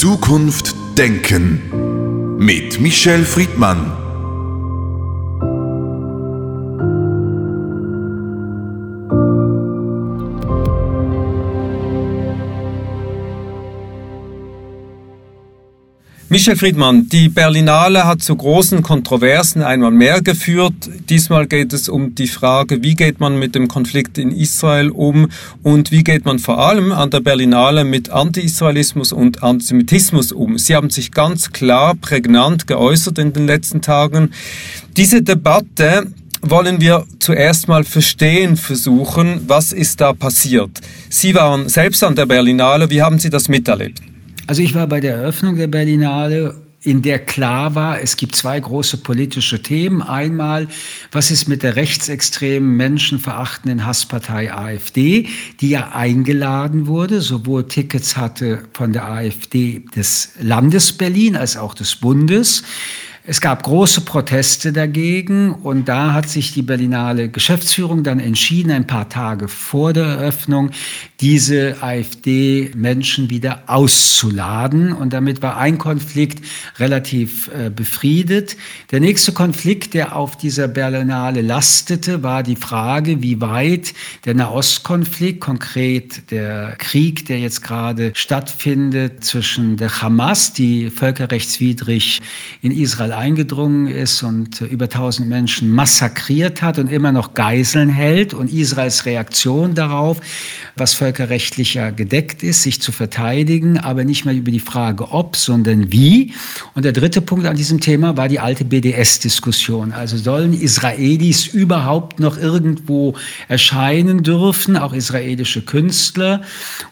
Zukunft denken mit Michel Friedmann. Michel Friedmann, die Berlinale hat zu großen Kontroversen einmal mehr geführt. Diesmal geht es um die Frage, wie geht man mit dem Konflikt in Israel um und wie geht man vor allem an der Berlinale mit Anti-Israelismus und Antisemitismus um. Sie haben sich ganz klar, prägnant geäußert in den letzten Tagen. Diese Debatte wollen wir zuerst mal verstehen versuchen, was ist da passiert. Sie waren selbst an der Berlinale, wie haben Sie das miterlebt? Also ich war bei der Eröffnung der Berlinale in der klar war, es gibt zwei große politische Themen. Einmal, was ist mit der rechtsextremen, menschenverachtenden Hasspartei AfD, die ja eingeladen wurde, sowohl Tickets hatte von der AfD des Landes Berlin als auch des Bundes. Es gab große Proteste dagegen und da hat sich die Berlinale Geschäftsführung dann entschieden, ein paar Tage vor der Eröffnung diese AfD-Menschen wieder auszuladen. Und damit war ein Konflikt relativ äh, befriedet. Der nächste Konflikt, der auf dieser Berlinale lastete, war die Frage, wie weit der Nahostkonflikt, konkret der Krieg, der jetzt gerade stattfindet zwischen der Hamas, die völkerrechtswidrig in Israel eingedrungen ist und über 1000 Menschen massakriert hat und immer noch Geiseln hält und Israels Reaktion darauf, was völkerrechtlicher gedeckt ist, sich zu verteidigen, aber nicht mehr über die Frage ob, sondern wie. Und der dritte Punkt an diesem Thema war die alte BDS-Diskussion. Also sollen Israelis überhaupt noch irgendwo erscheinen dürfen, auch israelische Künstler?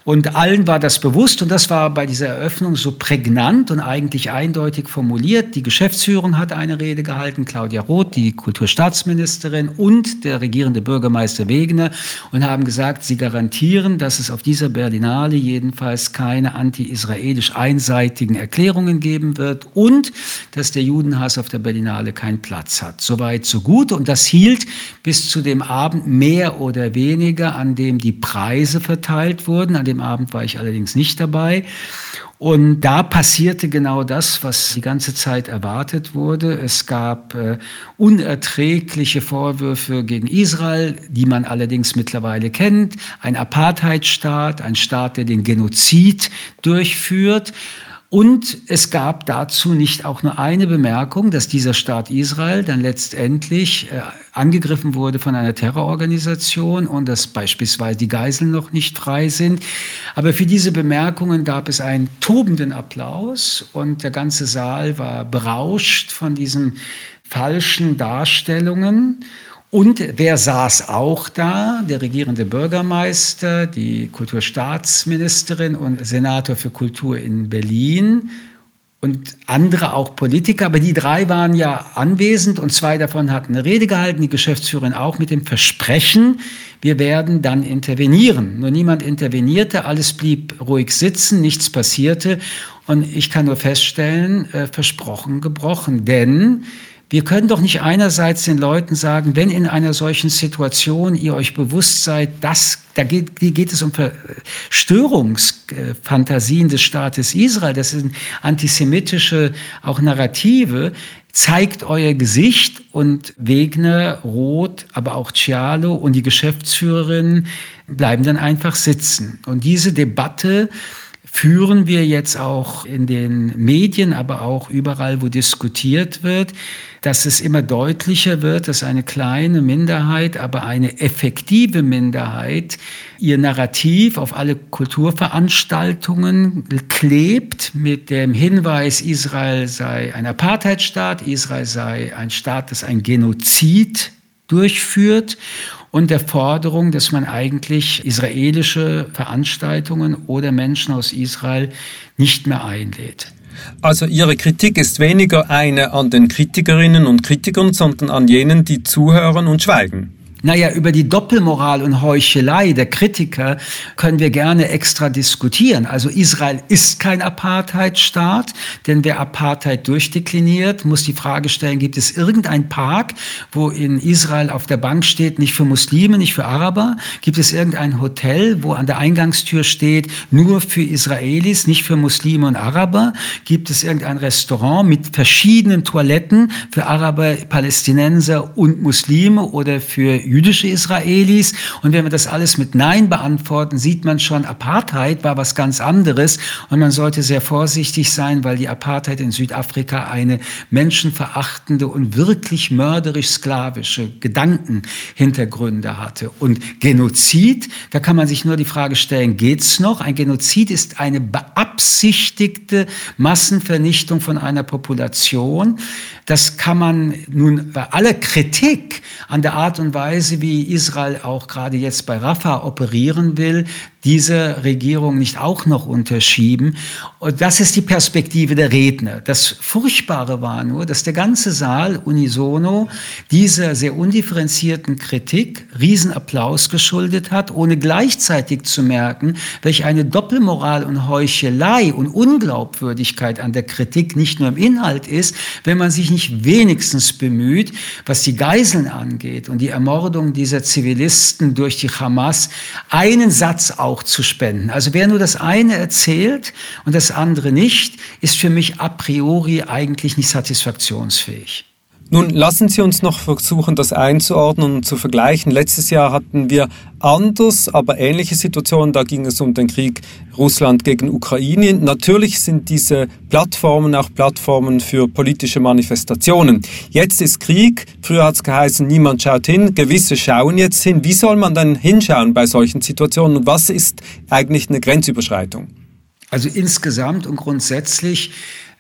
Und allen war das bewusst und das war bei dieser Eröffnung so prägnant und eigentlich eindeutig formuliert. Die Geschäftsführung hat eine Rede gehalten, Claudia Roth, die Kulturstaatsministerin und der regierende Bürgermeister Wegener und haben gesagt, sie garantieren, dass es auf dieser Berlinale jedenfalls keine anti-israelisch einseitigen Erklärungen geben wird und dass der Judenhass auf der Berlinale keinen Platz hat. Soweit, so gut. Und das hielt bis zu dem Abend mehr oder weniger, an dem die Preise verteilt wurden. An dem Abend war ich allerdings nicht dabei. Und da passierte genau das, was die ganze Zeit erwartet wurde. Es gab äh, unerträgliche Vorwürfe gegen Israel, die man allerdings mittlerweile kennt. Ein Apartheidstaat, ein Staat, der den Genozid durchführt. Und es gab dazu nicht auch nur eine Bemerkung, dass dieser Staat Israel dann letztendlich äh, angegriffen wurde von einer Terrororganisation und dass beispielsweise die Geiseln noch nicht frei sind. Aber für diese Bemerkungen gab es einen tobenden Applaus und der ganze Saal war berauscht von diesen falschen Darstellungen. Und wer saß auch da? Der regierende Bürgermeister, die Kulturstaatsministerin und Senator für Kultur in Berlin und andere auch Politiker. Aber die drei waren ja anwesend und zwei davon hatten eine Rede gehalten, die Geschäftsführerin auch mit dem Versprechen, wir werden dann intervenieren. Nur niemand intervenierte, alles blieb ruhig sitzen, nichts passierte. Und ich kann nur feststellen, äh, versprochen, gebrochen. Denn wir können doch nicht einerseits den Leuten sagen, wenn in einer solchen Situation ihr euch bewusst seid, dass da geht, geht es um Störungsfantasien des Staates Israel, das sind antisemitische auch Narrative, zeigt euer Gesicht und Wegner, Roth, aber auch Cialo und die Geschäftsführerin bleiben dann einfach sitzen. Und diese Debatte führen wir jetzt auch in den Medien, aber auch überall, wo diskutiert wird, dass es immer deutlicher wird, dass eine kleine Minderheit, aber eine effektive Minderheit ihr Narrativ auf alle Kulturveranstaltungen klebt mit dem Hinweis, Israel sei ein Apartheidstaat, Israel sei ein Staat, das ein Genozid durchführt und der Forderung, dass man eigentlich israelische Veranstaltungen oder Menschen aus Israel nicht mehr einlädt. Also Ihre Kritik ist weniger eine an den Kritikerinnen und Kritikern, sondern an jenen, die zuhören und schweigen. Naja, über die Doppelmoral und Heuchelei der Kritiker können wir gerne extra diskutieren. Also Israel ist kein Apartheidstaat, denn wer Apartheid durchdekliniert, muss die Frage stellen, gibt es irgendein Park, wo in Israel auf der Bank steht, nicht für Muslime, nicht für Araber? Gibt es irgendein Hotel, wo an der Eingangstür steht, nur für Israelis, nicht für Muslime und Araber? Gibt es irgendein Restaurant mit verschiedenen Toiletten für Araber, Palästinenser und Muslime oder für jüdische Israelis. Und wenn wir das alles mit Nein beantworten, sieht man schon, Apartheid war was ganz anderes. Und man sollte sehr vorsichtig sein, weil die Apartheid in Südafrika eine menschenverachtende und wirklich mörderisch-sklavische Gedankenhintergründe hatte. Und Genozid, da kann man sich nur die Frage stellen, geht's noch? Ein Genozid ist eine beabsichtigte Massenvernichtung von einer Population. Das kann man nun bei aller Kritik an der Art und Weise, wie Israel auch gerade jetzt bei Rafah operieren will, diese Regierung nicht auch noch unterschieben. Und das ist die Perspektive der Redner. Das Furchtbare war nur, dass der ganze Saal unisono dieser sehr undifferenzierten Kritik Riesenapplaus geschuldet hat, ohne gleichzeitig zu merken, welche eine Doppelmoral und Heuchelei und Unglaubwürdigkeit an der Kritik nicht nur im Inhalt ist, wenn man sich nicht wenigstens bemüht, was die Geiseln angeht und die Ermordung dieser Zivilisten durch die Hamas, einen Satz auch zu spenden. Also wer nur das eine erzählt und das andere nicht, ist für mich a priori eigentlich nicht satisfaktionsfähig. Nun lassen Sie uns noch versuchen, das einzuordnen und zu vergleichen. Letztes Jahr hatten wir anders, aber ähnliche Situationen. Da ging es um den Krieg Russland gegen Ukraine. Natürlich sind diese Plattformen auch Plattformen für politische Manifestationen. Jetzt ist Krieg. Früher hat es geheißen, niemand schaut hin. Gewisse schauen jetzt hin. Wie soll man dann hinschauen bei solchen Situationen? Und was ist eigentlich eine Grenzüberschreitung? Also insgesamt und grundsätzlich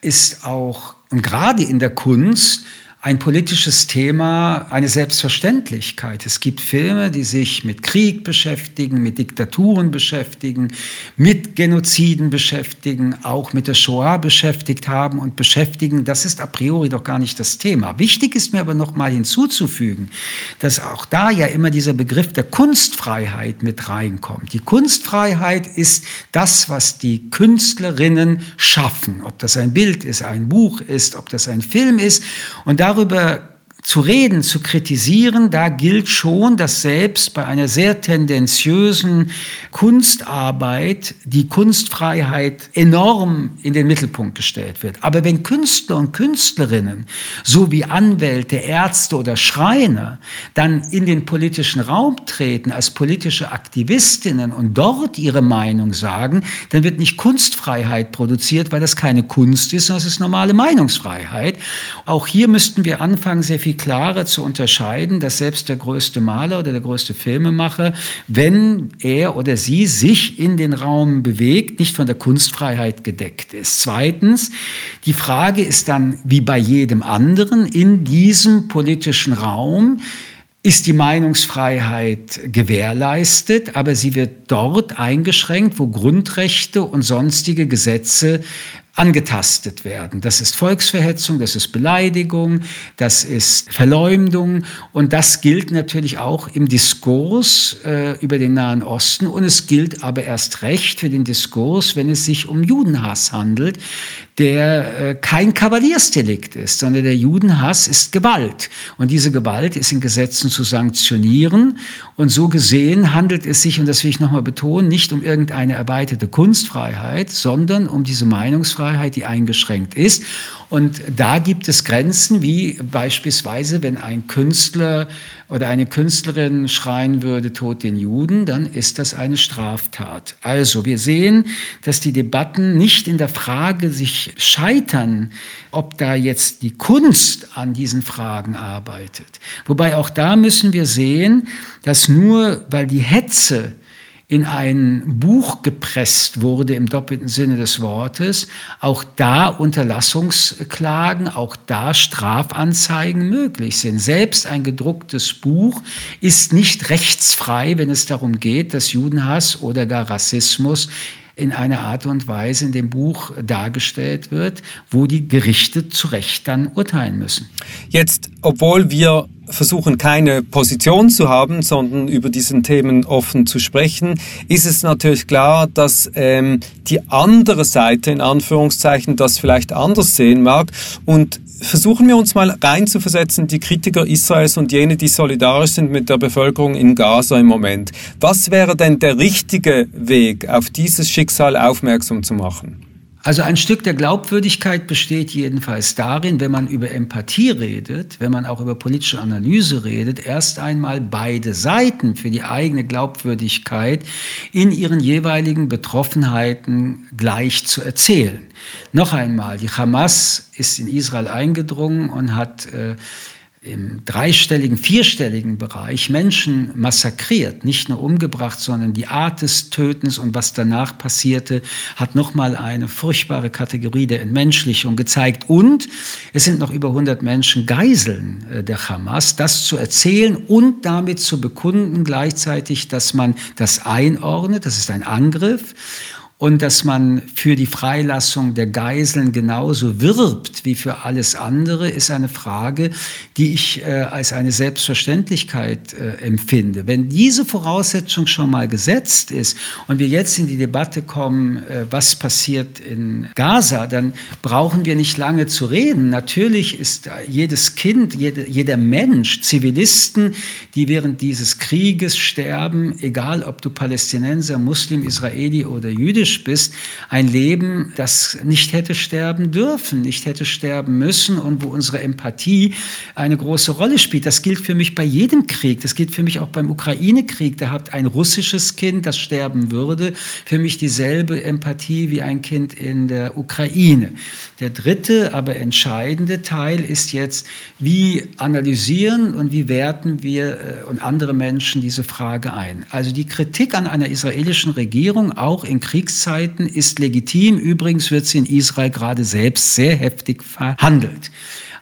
ist auch, und gerade in der Kunst, ein politisches Thema eine Selbstverständlichkeit. Es gibt Filme, die sich mit Krieg beschäftigen, mit Diktaturen beschäftigen, mit Genoziden beschäftigen, auch mit der Shoah beschäftigt haben und beschäftigen. Das ist a priori doch gar nicht das Thema. Wichtig ist mir aber noch mal hinzuzufügen, dass auch da ja immer dieser Begriff der Kunstfreiheit mit reinkommt. Die Kunstfreiheit ist das, was die Künstlerinnen schaffen. Ob das ein Bild ist, ein Buch ist, ob das ein Film ist. Und darüber zu reden, zu kritisieren, da gilt schon, dass selbst bei einer sehr tendenziösen Kunstarbeit die Kunstfreiheit enorm in den Mittelpunkt gestellt wird. Aber wenn Künstler und Künstlerinnen, so wie Anwälte, Ärzte oder Schreiner, dann in den politischen Raum treten als politische Aktivistinnen und dort ihre Meinung sagen, dann wird nicht Kunstfreiheit produziert, weil das keine Kunst ist, sondern es ist normale Meinungsfreiheit. Auch hier müssten wir anfangen, sehr viel klarer zu unterscheiden, dass selbst der größte Maler oder der größte Filmemacher, wenn er oder sie sich in den Raum bewegt, nicht von der Kunstfreiheit gedeckt ist. Zweitens, die Frage ist dann, wie bei jedem anderen, in diesem politischen Raum, ist die Meinungsfreiheit gewährleistet, aber sie wird dort eingeschränkt, wo Grundrechte und sonstige Gesetze angetastet werden. Das ist Volksverhetzung, das ist Beleidigung, das ist Verleumdung. Und das gilt natürlich auch im Diskurs äh, über den Nahen Osten. Und es gilt aber erst recht für den Diskurs, wenn es sich um Judenhass handelt, der äh, kein Kavaliersdelikt ist, sondern der Judenhass ist Gewalt. Und diese Gewalt ist in Gesetzen zu sanktionieren. Und so gesehen handelt es sich, und das will ich nochmal betonen, nicht um irgendeine erweiterte Kunstfreiheit, sondern um diese Meinungsfreiheit, die eingeschränkt ist. Und da gibt es Grenzen, wie beispielsweise, wenn ein Künstler oder eine Künstlerin schreien würde, Tod den Juden, dann ist das eine Straftat. Also wir sehen, dass die Debatten nicht in der Frage sich scheitern, ob da jetzt die Kunst an diesen Fragen arbeitet. Wobei auch da müssen wir sehen, dass nur weil die Hetze in ein Buch gepresst wurde im doppelten Sinne des Wortes, auch da Unterlassungsklagen, auch da Strafanzeigen möglich sind. Selbst ein gedrucktes Buch ist nicht rechtsfrei, wenn es darum geht, dass Judenhass oder gar Rassismus in einer Art und Weise in dem Buch dargestellt wird, wo die Gerichte zu Recht dann urteilen müssen. Jetzt, obwohl wir versuchen, keine Position zu haben, sondern über diesen Themen offen zu sprechen, ist es natürlich klar, dass ähm, die andere Seite in Anführungszeichen das vielleicht anders sehen mag. Und versuchen wir uns mal reinzuversetzen, die Kritiker Israels und jene, die solidarisch sind mit der Bevölkerung in Gaza im Moment. Was wäre denn der richtige Weg, auf dieses Schicksal aufmerksam zu machen? Also ein Stück der Glaubwürdigkeit besteht jedenfalls darin, wenn man über Empathie redet, wenn man auch über politische Analyse redet, erst einmal beide Seiten für die eigene Glaubwürdigkeit in ihren jeweiligen Betroffenheiten gleich zu erzählen. Noch einmal, die Hamas ist in Israel eingedrungen und hat äh, im dreistelligen, vierstelligen Bereich Menschen massakriert, nicht nur umgebracht, sondern die Art des Tötens und was danach passierte, hat nochmal eine furchtbare Kategorie der Entmenschlichung gezeigt. Und es sind noch über 100 Menschen Geiseln äh, der Hamas. Das zu erzählen und damit zu bekunden gleichzeitig, dass man das einordnet, das ist ein Angriff und dass man für die Freilassung der Geiseln genauso wirbt wie für alles andere, ist eine Frage, die ich äh, als eine Selbstverständlichkeit äh, empfinde. Wenn diese Voraussetzung schon mal gesetzt ist und wir jetzt in die Debatte kommen, äh, was passiert in Gaza, dann brauchen wir nicht lange zu reden. Natürlich ist jedes Kind, jede, jeder Mensch, Zivilisten, die während dieses Krieges sterben, egal ob du Palästinenser, Muslim, Israeli oder Jüdisch jüdisch bist, ein Leben, das nicht hätte sterben dürfen, nicht hätte sterben müssen und wo unsere Empathie eine große Rolle spielt. Das gilt für mich bei jedem Krieg. Das gilt für mich auch beim Ukraine-Krieg. Da hat ein russisches Kind, das sterben würde, für mich dieselbe Empathie wie ein Kind in der Ukraine. Der dritte, aber entscheidende Teil ist jetzt, wie analysieren und wie werten wir äh, und andere Menschen diese Frage ein. Also die Kritik an einer israelischen Regierung, auch in Kriegs Kriegszeiten ist legitim. Übrigens wird sie in Israel gerade selbst sehr heftig verhandelt.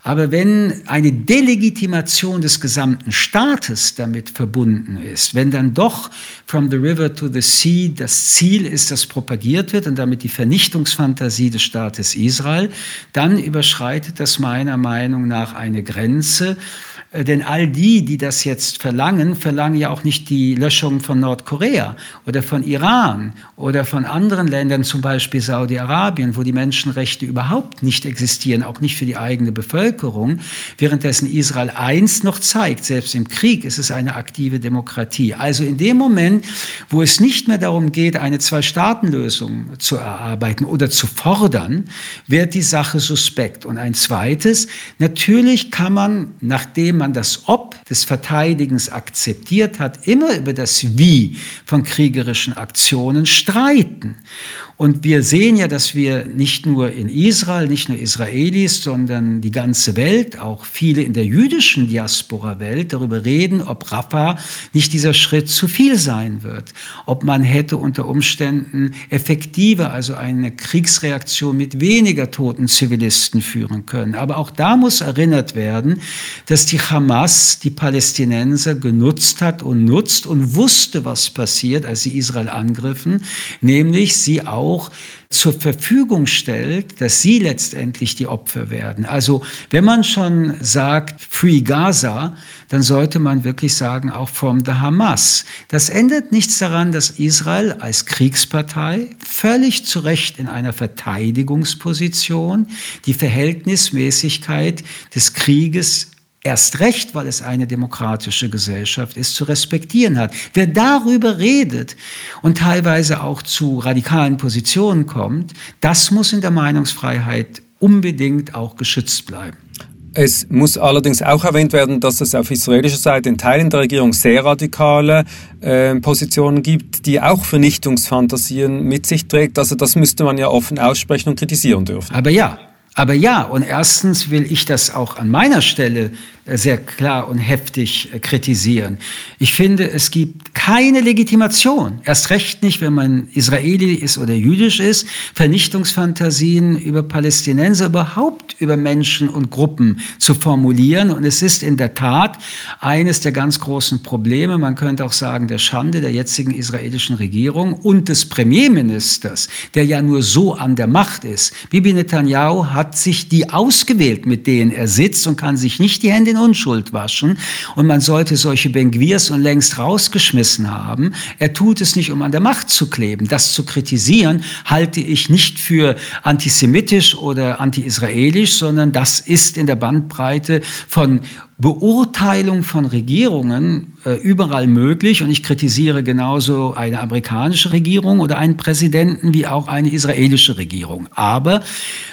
Aber wenn eine Delegitimation des gesamten Staates damit verbunden ist, wenn dann doch from the river to the sea das Ziel ist, das propagiert wird und damit die Vernichtungsfantasie des Staates Israel, dann überschreitet das meiner Meinung nach eine Grenze, denn all die, die das jetzt verlangen, verlangen ja auch nicht die Löschung von Nordkorea oder von Iran oder von anderen Ländern, zum Beispiel Saudi-Arabien, wo die Menschenrechte überhaupt nicht existieren, auch nicht für die eigene Bevölkerung, währenddessen Israel eins noch zeigt, selbst im Krieg ist es eine aktive Demokratie. Also in dem Moment, wo es nicht mehr darum geht, eine Zwei-Staaten-Lösung zu erarbeiten oder zu fordern, wird die Sache suspekt. Und ein zweites, natürlich kann man, nachdem man man das Ob des Verteidigens akzeptiert hat, immer über das Wie von kriegerischen Aktionen streiten. Und wir sehen ja, dass wir nicht nur in Israel, nicht nur Israelis, sondern die ganze Welt, auch viele in der jüdischen Diaspora-Welt darüber reden, ob Rafah nicht dieser Schritt zu viel sein wird. Ob man hätte unter Umständen effektiver, also eine Kriegsreaktion mit weniger toten Zivilisten führen können. Aber auch da muss erinnert werden, dass die Hamas die Palästinenser genutzt hat und nutzt und wusste, was passiert, als sie Israel angriffen, nämlich sie auch auch zur Verfügung stellt, dass sie letztendlich die Opfer werden. Also wenn man schon sagt Free Gaza, dann sollte man wirklich sagen auch from the Hamas. Das ändert nichts daran, dass Israel als Kriegspartei völlig zu Recht in einer Verteidigungsposition die Verhältnismäßigkeit des Krieges erst recht, weil es eine demokratische Gesellschaft ist, zu respektieren hat. Wer darüber redet und teilweise auch zu radikalen Positionen kommt, das muss in der Meinungsfreiheit unbedingt auch geschützt bleiben. Es muss allerdings auch erwähnt werden, dass es auf israelischer Seite in Teilen der Regierung sehr radikale äh, Positionen gibt, die auch Vernichtungsfantasien mit sich trägt. Also das müsste man ja offen aussprechen und kritisieren dürfen. Aber ja, Aber ja, und erstens will ich das auch an meiner Stelle sehr klar und heftig äh, kritisieren. Ich finde, es gibt keine Legitimation, erst recht nicht, wenn man Israeli ist oder jüdisch ist, Vernichtungsfantasien über Palästinenser, überhaupt über Menschen und Gruppen zu formulieren. Und es ist in der Tat eines der ganz großen Probleme, man könnte auch sagen, der Schande der jetzigen israelischen Regierung und des Premierministers, der ja nur so an der Macht ist. Bibi Netanyahu hat sich die ausgewählt, mit denen er sitzt und kann sich nicht die Hände in Unschuld waschen. Und man sollte solche Benguirs und längst rausgeschmissen haben. Er tut es nicht, um an der Macht zu kleben. Das zu kritisieren, halte ich nicht für antisemitisch oder anti-israelisch, sondern das ist in der Bandbreite von Beurteilung von Regierungen äh, überall möglich und ich kritisiere genauso eine amerikanische Regierung oder einen Präsidenten wie auch eine israelische Regierung. Aber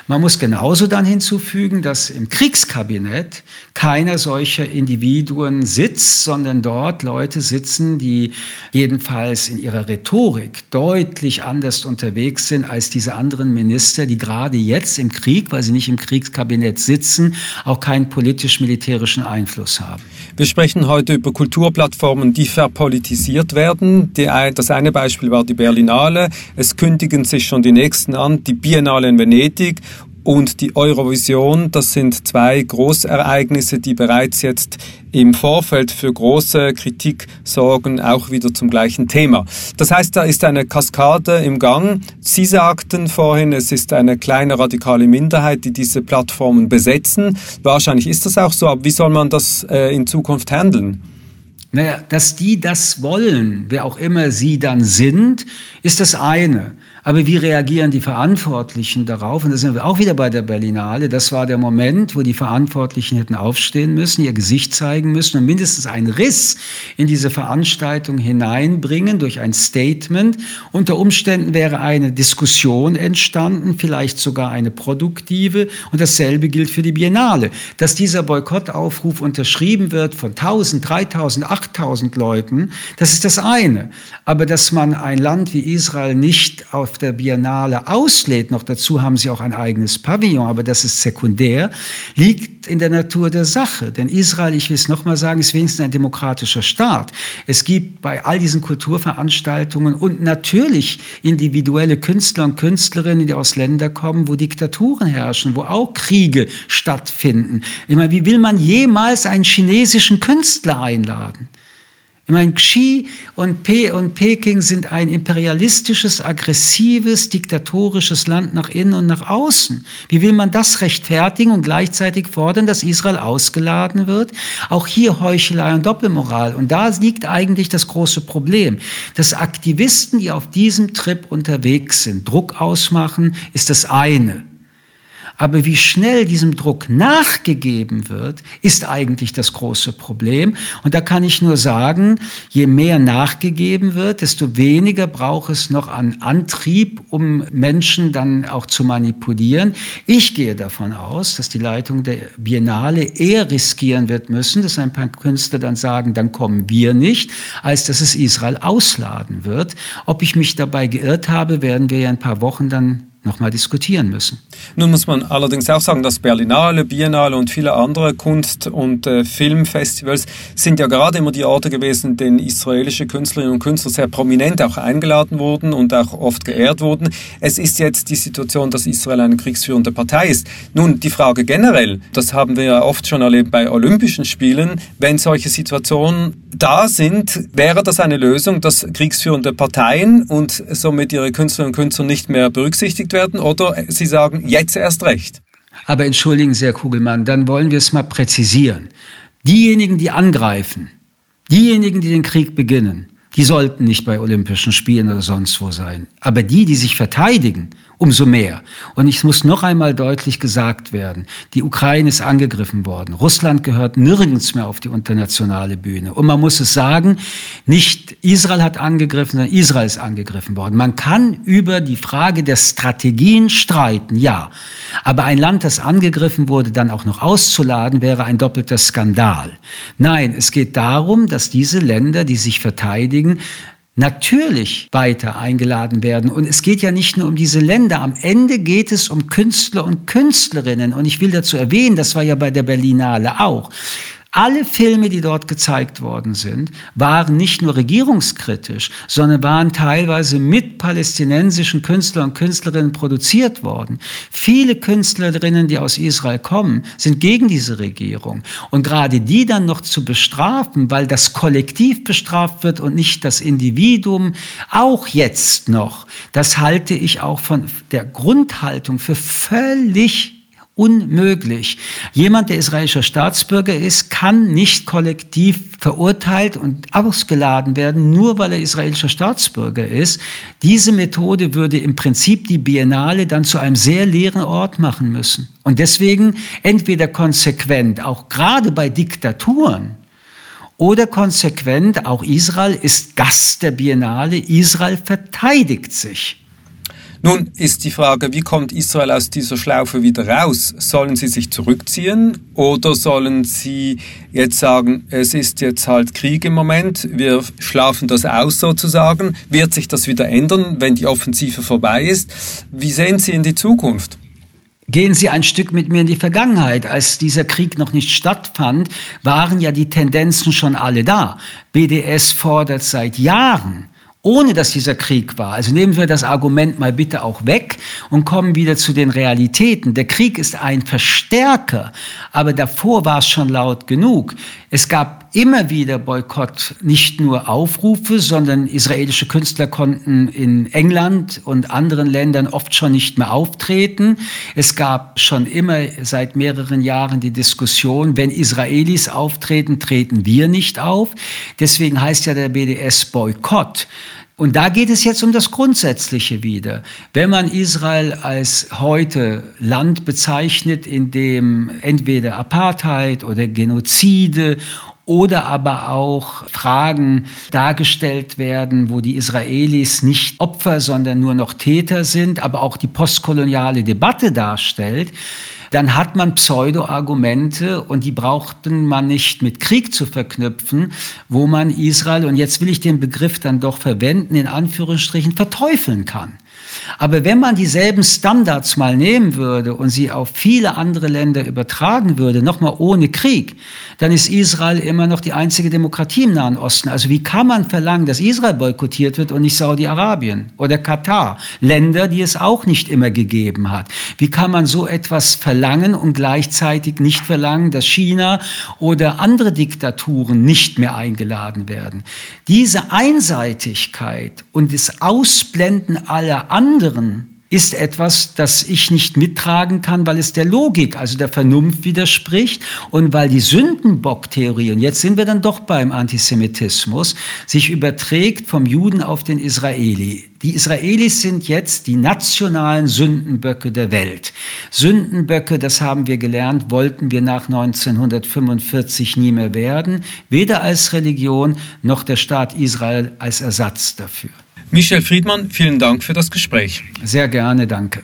man muss genauso dann hinzufügen, dass im Kriegskabinett keiner solcher Individuen sitzt, sondern dort Leute sitzen, die jedenfalls in ihrer Rhetorik deutlich anders unterwegs sind als diese anderen Minister, die gerade jetzt im Krieg, weil sie nicht im Kriegskabinett sitzen, auch keinen politisch-militärischen Einfluss haben. Wir sprechen heute über Kulturplattformen, die verpolitisiert werden. Die, das eine Beispiel war die Berlinale. Es kündigen sich schon die nächsten an, die Biennale in Venedig und die Eurovision. Das sind zwei Großereignisse, die bereits jetzt im Vorfeld für große Kritik sorgen, auch wieder zum gleichen Thema. Das heißt, da ist eine Kaskade im Gang. Sie sagten vorhin, es ist eine kleine radikale Minderheit, die diese Plattformen besetzen. Wahrscheinlich ist das auch so, aber wie soll man das äh, in Zukunft handeln? Naja, dass die das wollen, wer auch immer sie dann sind, ist das eine. Aber wie reagieren die Verantwortlichen darauf? Und da sind wir auch wieder bei der Berlinale. Das war der Moment, wo die Verantwortlichen hätten aufstehen müssen, ihr Gesicht zeigen müssen und mindestens einen Riss in diese Veranstaltung hineinbringen durch ein Statement. Unter Umständen wäre eine Diskussion entstanden, vielleicht sogar eine produktive. Und dasselbe gilt für die Biennale. Dass dieser Boykottaufruf unterschrieben wird von 1000, 3000, 8000 Leuten, das ist das eine. Aber dass man ein Land wie Israel nicht auf der Biennale auslädt, noch dazu haben sie auch ein eigenes Pavillon, aber das ist sekundär, liegt in der Natur der Sache. Denn Israel, ich will es nochmal sagen, ist wenigstens ein demokratischer Staat. Es gibt bei all diesen Kulturveranstaltungen und natürlich individuelle Künstler und Künstlerinnen, die aus Ländern kommen, wo Diktaturen herrschen, wo auch Kriege stattfinden. Ich meine, wie will man jemals einen chinesischen Künstler einladen? Ich meine, Xi und, P und Peking sind ein imperialistisches, aggressives, diktatorisches Land nach innen und nach außen. Wie will man das rechtfertigen und gleichzeitig fordern, dass Israel ausgeladen wird? Auch hier Heuchelei und Doppelmoral. Und da liegt eigentlich das große Problem. Dass Aktivisten, die auf diesem Trip unterwegs sind, Druck ausmachen, ist das eine. Aber wie schnell diesem Druck nachgegeben wird, ist eigentlich das große Problem. Und da kann ich nur sagen, je mehr nachgegeben wird, desto weniger braucht es noch an Antrieb, um Menschen dann auch zu manipulieren. Ich gehe davon aus, dass die Leitung der Biennale eher riskieren wird müssen, dass ein paar Künstler dann sagen, dann kommen wir nicht, als dass es Israel ausladen wird. Ob ich mich dabei geirrt habe, werden wir ja in ein paar Wochen dann nochmal diskutieren müssen. Nun muss man allerdings auch sagen, dass Berlinale, Biennale und viele andere Kunst- und äh, Filmfestivals sind ja gerade immer die Orte gewesen, denen israelische Künstlerinnen und Künstler sehr prominent auch eingeladen wurden und auch oft geehrt wurden. Es ist jetzt die Situation, dass Israel eine kriegsführende Partei ist. Nun, die Frage generell, das haben wir ja oft schon erlebt bei Olympischen Spielen, wenn solche Situationen da sind, wäre das eine Lösung, dass kriegsführende Parteien und somit ihre Künstlerinnen und Künstler nicht mehr berücksichtigt werden oder Sie sagen jetzt erst recht. Aber entschuldigen Sie, Herr Kugelmann, dann wollen wir es mal präzisieren. Diejenigen, die angreifen, diejenigen, die den Krieg beginnen, die sollten nicht bei Olympischen Spielen oder sonst wo sein. Aber die, die sich verteidigen, umso mehr. Und es muss noch einmal deutlich gesagt werden, die Ukraine ist angegriffen worden. Russland gehört nirgends mehr auf die internationale Bühne. Und man muss es sagen, nicht Israel hat angegriffen, sondern Israel ist angegriffen worden. Man kann über die Frage der Strategien streiten, ja. Aber ein Land, das angegriffen wurde, dann auch noch auszuladen, wäre ein doppelter Skandal. Nein, es geht darum, dass diese Länder, die sich verteidigen, natürlich weiter eingeladen werden. Und es geht ja nicht nur um diese Länder. Am Ende geht es um Künstler und Künstlerinnen. Und ich will dazu erwähnen, das war ja bei der Berlinale auch. Alle Filme, die dort gezeigt worden sind, waren nicht nur regierungskritisch, sondern waren teilweise mit palästinensischen Künstlern und Künstlerinnen produziert worden. Viele Künstlerinnen, die aus Israel kommen, sind gegen diese Regierung. Und gerade die dann noch zu bestrafen, weil das Kollektiv bestraft wird und nicht das Individuum, auch jetzt noch, das halte ich auch von der Grundhaltung für völlig Unmöglich. Jemand, der israelischer Staatsbürger ist, kann nicht kollektiv verurteilt und ausgeladen werden, nur weil er israelischer Staatsbürger ist. Diese Methode würde im Prinzip die Biennale dann zu einem sehr leeren Ort machen müssen. Und deswegen entweder konsequent, auch gerade bei Diktaturen, oder konsequent, auch Israel ist Gast der Biennale, Israel verteidigt sich. Nun ist die Frage, wie kommt Israel aus dieser Schlaufe wieder raus? Sollen sie sich zurückziehen oder sollen sie jetzt sagen, es ist jetzt halt Krieg im Moment, wir schlafen das aus sozusagen? Wird sich das wieder ändern, wenn die Offensive vorbei ist? Wie sehen Sie in die Zukunft? Gehen Sie ein Stück mit mir in die Vergangenheit. Als dieser Krieg noch nicht stattfand, waren ja die Tendenzen schon alle da. BDS fordert seit Jahren ohne dass dieser Krieg war. Also nehmen wir das Argument mal bitte auch weg und kommen wieder zu den Realitäten. Der Krieg ist ein Verstärker, aber davor war es schon laut genug. Es gab immer wieder Boykott, nicht nur Aufrufe, sondern israelische Künstler konnten in England und anderen Ländern oft schon nicht mehr auftreten. Es gab schon immer seit mehreren Jahren die Diskussion, wenn Israelis auftreten, treten wir nicht auf. Deswegen heißt ja der BDS Boykott. Und da geht es jetzt um das Grundsätzliche wieder. Wenn man Israel als heute Land bezeichnet, in dem entweder Apartheid oder Genozide oder aber auch Fragen dargestellt werden, wo die Israelis nicht Opfer, sondern nur noch Täter sind, aber auch die postkoloniale Debatte darstellt, dann hat man Pseudo-Argumente und die brauchten man nicht mit Krieg zu verknüpfen, wo man Israel, und jetzt will ich den Begriff dann doch verwenden, in Anführungsstrichen verteufeln kann. Aber wenn man dieselben Standards mal nehmen würde und sie auf viele andere Länder übertragen würde, nochmal ohne Krieg, dann ist Israel immer noch die einzige Demokratie im Nahen Osten. Also wie kann man verlangen, dass Israel boykottiert wird und nicht Saudi-Arabien oder Katar? Länder, die es auch nicht immer gegeben hat. Wie kann man so etwas verlangen und gleichzeitig nicht verlangen, dass China oder andere Diktaturen nicht mehr eingeladen werden? Diese Einseitigkeit und das Ausblenden aller anderen ist etwas, das ich nicht mittragen kann, weil es der Logik, also der Vernunft widerspricht und weil die Sündenbock-Theorie, und jetzt sind wir dann doch beim Antisemitismus, sich überträgt vom Juden auf den Israeli. Die Israelis sind jetzt die nationalen Sündenböcke der Welt. Sündenböcke, das haben wir gelernt, wollten wir nach 1945 nie mehr werden, weder als Religion noch der Staat Israel als Ersatz dafür. Michel Friedmann, vielen Dank für das Gespräch. Sehr gerne, danke.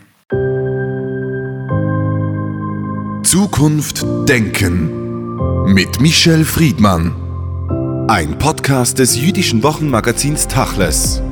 Zukunft Denken mit Michel Friedmann. Ein Podcast des jüdischen Wochenmagazins Tachles.